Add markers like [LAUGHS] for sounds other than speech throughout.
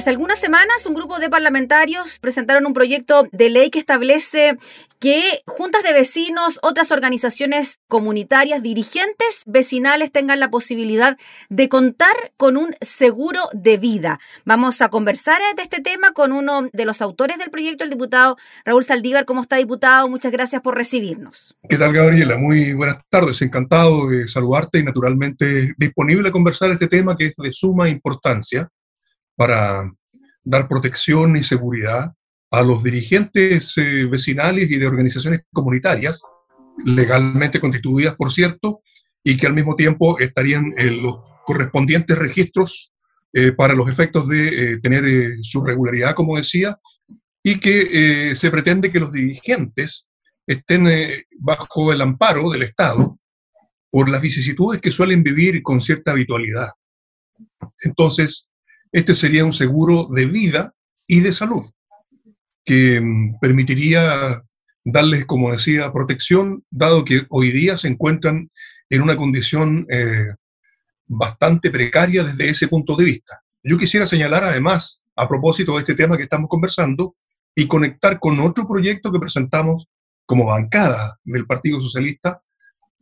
Hace algunas semanas un grupo de parlamentarios presentaron un proyecto de ley que establece que juntas de vecinos, otras organizaciones comunitarias, dirigentes vecinales tengan la posibilidad de contar con un seguro de vida. Vamos a conversar de este tema con uno de los autores del proyecto, el diputado Raúl Saldívar. ¿Cómo está, diputado? Muchas gracias por recibirnos. ¿Qué tal, Gabriela? Muy buenas tardes. Encantado de saludarte y naturalmente disponible a conversar este tema que es de suma importancia para dar protección y seguridad a los dirigentes eh, vecinales y de organizaciones comunitarias, legalmente constituidas, por cierto, y que al mismo tiempo estarían en los correspondientes registros eh, para los efectos de eh, tener su regularidad, como decía, y que se pretende que los dirigentes estén bajo el amparo del Estado por las vicisitudes que suelen vivir con cierta habitualidad. Entonces, este sería un seguro de vida y de salud, que mm, permitiría darles, como decía, protección, dado que hoy día se encuentran en una condición eh, bastante precaria desde ese punto de vista. Yo quisiera señalar además, a propósito de este tema que estamos conversando, y conectar con otro proyecto que presentamos como bancada del Partido Socialista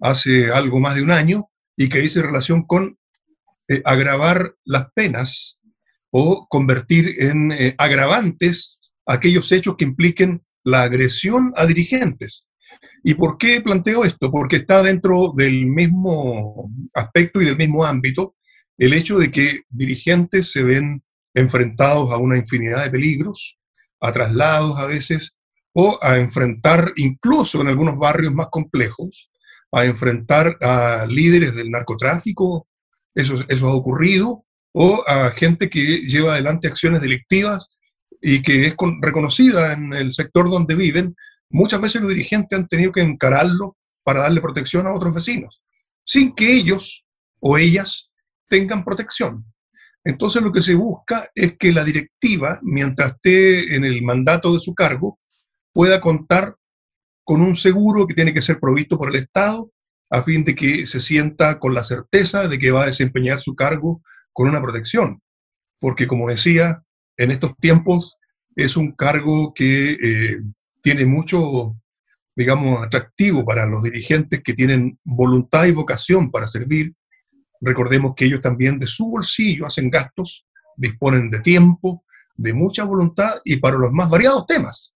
hace algo más de un año y que dice relación con eh, agravar las penas o convertir en eh, agravantes aquellos hechos que impliquen la agresión a dirigentes. ¿Y por qué planteo esto? Porque está dentro del mismo aspecto y del mismo ámbito el hecho de que dirigentes se ven enfrentados a una infinidad de peligros, a traslados a veces, o a enfrentar, incluso en algunos barrios más complejos, a enfrentar a líderes del narcotráfico, eso, eso ha ocurrido, o a gente que lleva adelante acciones delictivas y que es reconocida en el sector donde viven, muchas veces los dirigentes han tenido que encararlo para darle protección a otros vecinos, sin que ellos o ellas tengan protección. Entonces lo que se busca es que la directiva, mientras esté en el mandato de su cargo, pueda contar con un seguro que tiene que ser provisto por el Estado a fin de que se sienta con la certeza de que va a desempeñar su cargo con una protección, porque como decía, en estos tiempos es un cargo que eh, tiene mucho, digamos, atractivo para los dirigentes que tienen voluntad y vocación para servir. Recordemos que ellos también de su bolsillo hacen gastos, disponen de tiempo, de mucha voluntad y para los más variados temas.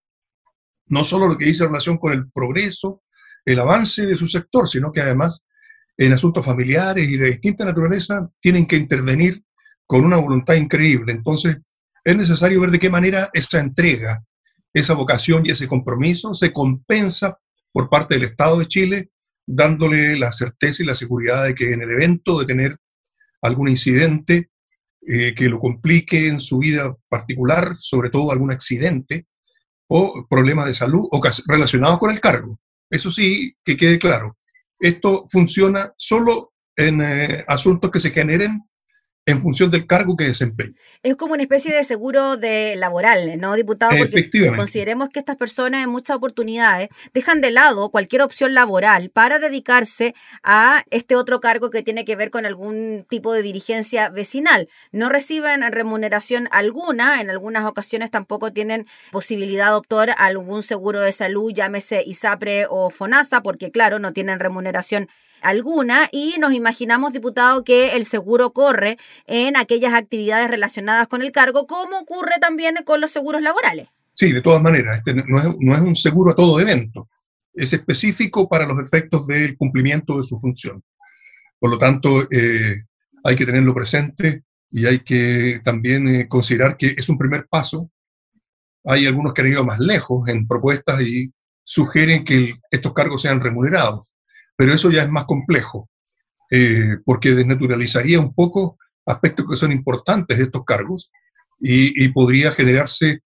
No solo lo que dice relación con el progreso, el avance de su sector, sino que además en asuntos familiares y de distinta naturaleza tienen que intervenir con una voluntad increíble. Entonces, es necesario ver de qué manera esa entrega, esa vocación y ese compromiso se compensa por parte del Estado de Chile, dándole la certeza y la seguridad de que en el evento de tener algún incidente eh, que lo complique en su vida particular, sobre todo algún accidente o problemas de salud o relacionados con el cargo. Eso sí, que quede claro esto funciona solo en eh, asuntos que se generen en función del cargo que desempeña. Es como una especie de seguro de laboral, ¿no, diputado? Porque consideremos que estas personas en muchas oportunidades dejan de lado cualquier opción laboral para dedicarse a este otro cargo que tiene que ver con algún tipo de dirigencia vecinal. No reciben remuneración alguna, en algunas ocasiones tampoco tienen posibilidad de optar algún seguro de salud, llámese ISAPRE o FONASA, porque claro, no tienen remuneración alguna y nos imaginamos, diputado, que el seguro corre en aquellas actividades relacionadas con el cargo, como ocurre también con los seguros laborales. Sí, de todas maneras, este no es, no es un seguro a todo evento, es específico para los efectos del cumplimiento de su función. Por lo tanto, eh, hay que tenerlo presente y hay que también eh, considerar que es un primer paso. Hay algunos que han ido más lejos en propuestas y sugieren que estos cargos sean remunerados pero eso ya es más complejo, eh, porque desnaturalizaría un poco aspectos que son importantes de estos cargos y, podría generarse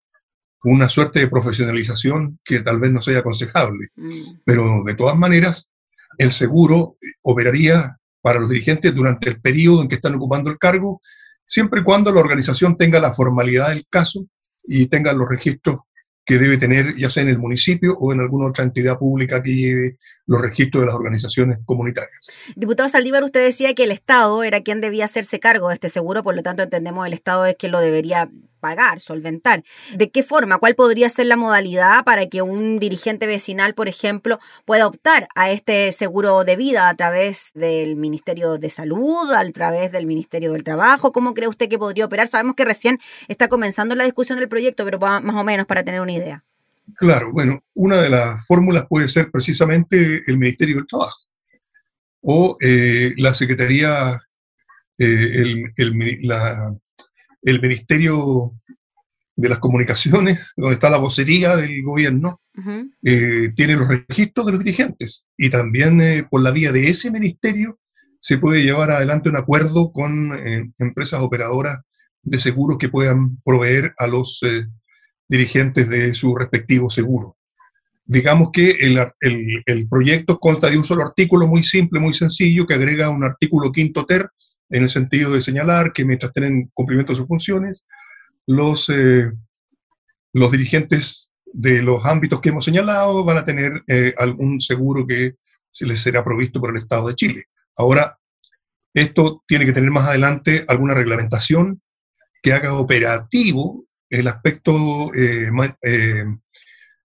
una suerte de profesionalización que tal vez no sea aconsejable. Mm. Pero de todas maneras, el seguro operaría para los dirigentes durante el periodo en que están ocupando el cargo, siempre y cuando la organización tenga la formalidad del caso y tenga los registros que debe tener ya sea en el municipio o en alguna otra entidad pública que lleve los registros de las organizaciones comunitarias. Diputado Saldívar, usted decía que el Estado era quien debía hacerse cargo de este seguro, por lo tanto entendemos el Estado es quien lo debería pagar, solventar. ¿De qué forma? ¿Cuál podría ser la modalidad para que un dirigente vecinal, por ejemplo, pueda optar a este seguro de vida a través del Ministerio de Salud, a través del Ministerio del Trabajo? ¿Cómo cree usted que podría operar? Sabemos que recién está comenzando la discusión del proyecto, pero más o menos para tener una idea. Claro, bueno, una de las fórmulas puede ser precisamente el Ministerio del Trabajo o eh, la Secretaría, eh, el, la, el Ministerio de las Comunicaciones, [LAUGHS] donde está la vocería del gobierno, eh, tiene los registros de los dirigentes. Y también eh, por la vía de ese ministerio se puede llevar adelante un acuerdo con eh, empresas operadoras de seguros que puedan proveer a los dirigentes de su respectivo seguro. Digamos que el, el, el, proyecto consta de un solo artículo muy simple, muy sencillo, que agrega un artículo quinto ter en el sentido de señalar que mientras tienen cumplimiento de sus funciones, los, eh, los dirigentes de los ámbitos que hemos señalado van a tener eh, algún seguro que les será provisto por el Estado de Chile. Ahora, esto tiene que tener más adelante alguna reglamentación que haga operativo el aspecto, eh,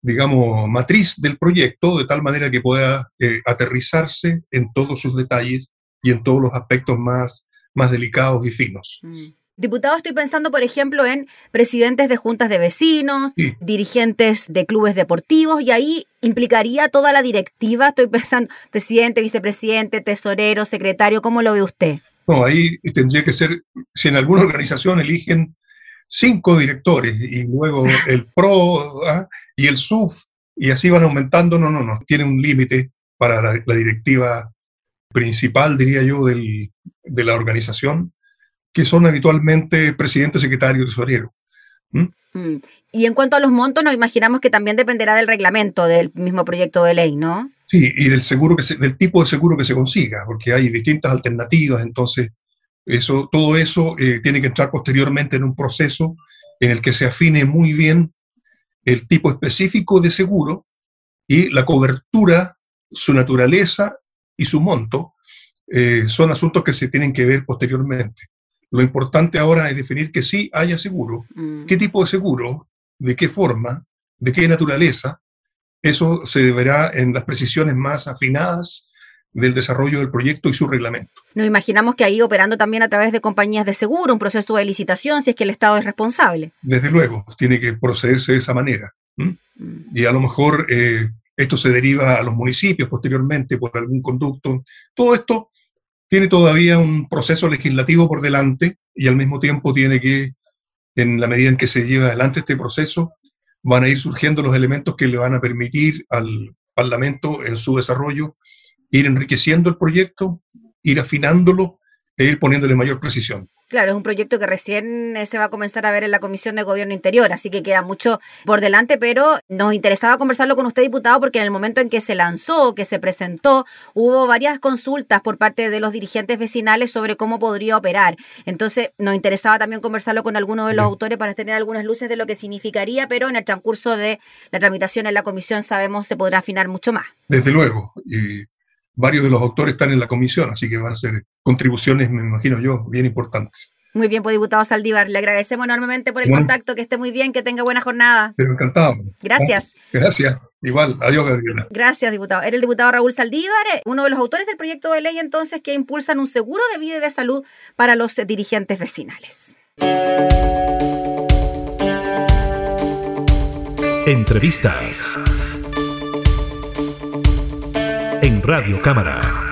digamos, matriz del proyecto, de tal manera que pueda aterrizarse en todos sus detalles y en todos los aspectos más más delicados y finos. Mm. Diputado, estoy pensando, por ejemplo, en presidentes de juntas de vecinos, dirigentes de clubes deportivos, y ahí implicaría toda la directiva. Estoy pensando, presidente, vicepresidente, tesorero, secretario, ¿cómo lo ve usted? No, ahí tendría que ser, si en alguna organización eligen cinco directores y luego [LAUGHS] el PRO ¿ah? y el SUF, y así van aumentando, no, no, no, tiene un límite para la directiva principal, diría yo, del, de la organización, que son habitualmente presidente, secretario, tesorero. Mm. Y en cuanto a los montos, nos imaginamos que también dependerá del reglamento del mismo proyecto de ley, ¿no? Sí, y del seguro que del tipo de seguro que se consiga, porque hay distintas alternativas, entonces eso, todo eso eh, tiene que entrar posteriormente en un proceso en el que se afine muy bien el tipo específico de seguro y la cobertura, su naturaleza y su monto eh, son asuntos que se tienen que ver posteriormente. Lo importante ahora es definir que sí haya seguro. Mm. ¿Qué tipo de seguro? ¿De qué forma? ¿De qué naturaleza? Eso se deberá en las precisiones más afinadas del desarrollo del proyecto y su reglamento. Nos imaginamos que ahí operando también a través de compañías de seguro, un proceso de licitación, si es que el Estado es responsable. Desde luego, tiene que procederse de esa manera. Mm. Y a lo mejor eh, esto se deriva a los municipios posteriormente por algún conducto. Todo esto tiene todavía un proceso legislativo por delante y al mismo tiempo tiene que, en la medida en que se lleva adelante este proceso, van a ir surgiendo los elementos que le van a permitir al Parlamento en su desarrollo ir enriqueciendo el proyecto, ir afinándolo e ir poniéndole mayor precisión. Claro, es un proyecto que recién eh, se va a comenzar a ver en la Comisión de Gobierno Interior, así que queda mucho por delante, pero nos interesaba conversarlo con usted, diputado, porque en el momento en que se lanzó, que se presentó, hubo varias consultas por parte de los dirigentes vecinales sobre cómo podría operar. Entonces, nos interesaba también conversarlo con algunos de los autores para tener algunas luces de lo que significaría, pero en el transcurso de la tramitación en la comisión sabemos se podrá afinar mucho más. Desde luego, y varios de los autores están en la comisión, así que van a ser contribuciones, me imagino yo, bien importantes. Muy bien, pues diputado Saldívar, le agradecemos enormemente por el contacto, que esté muy bien, que tenga buena jornada. Pero encantado. Gracias. Gracias. Igual, adiós, Gabriela. Gracias, diputado. Era el diputado Raúl Saldívar, uno de los autores del proyecto de ley entonces que impulsan un seguro de vida y de salud para los dirigentes vecinales. Entrevistas Radio Cámara.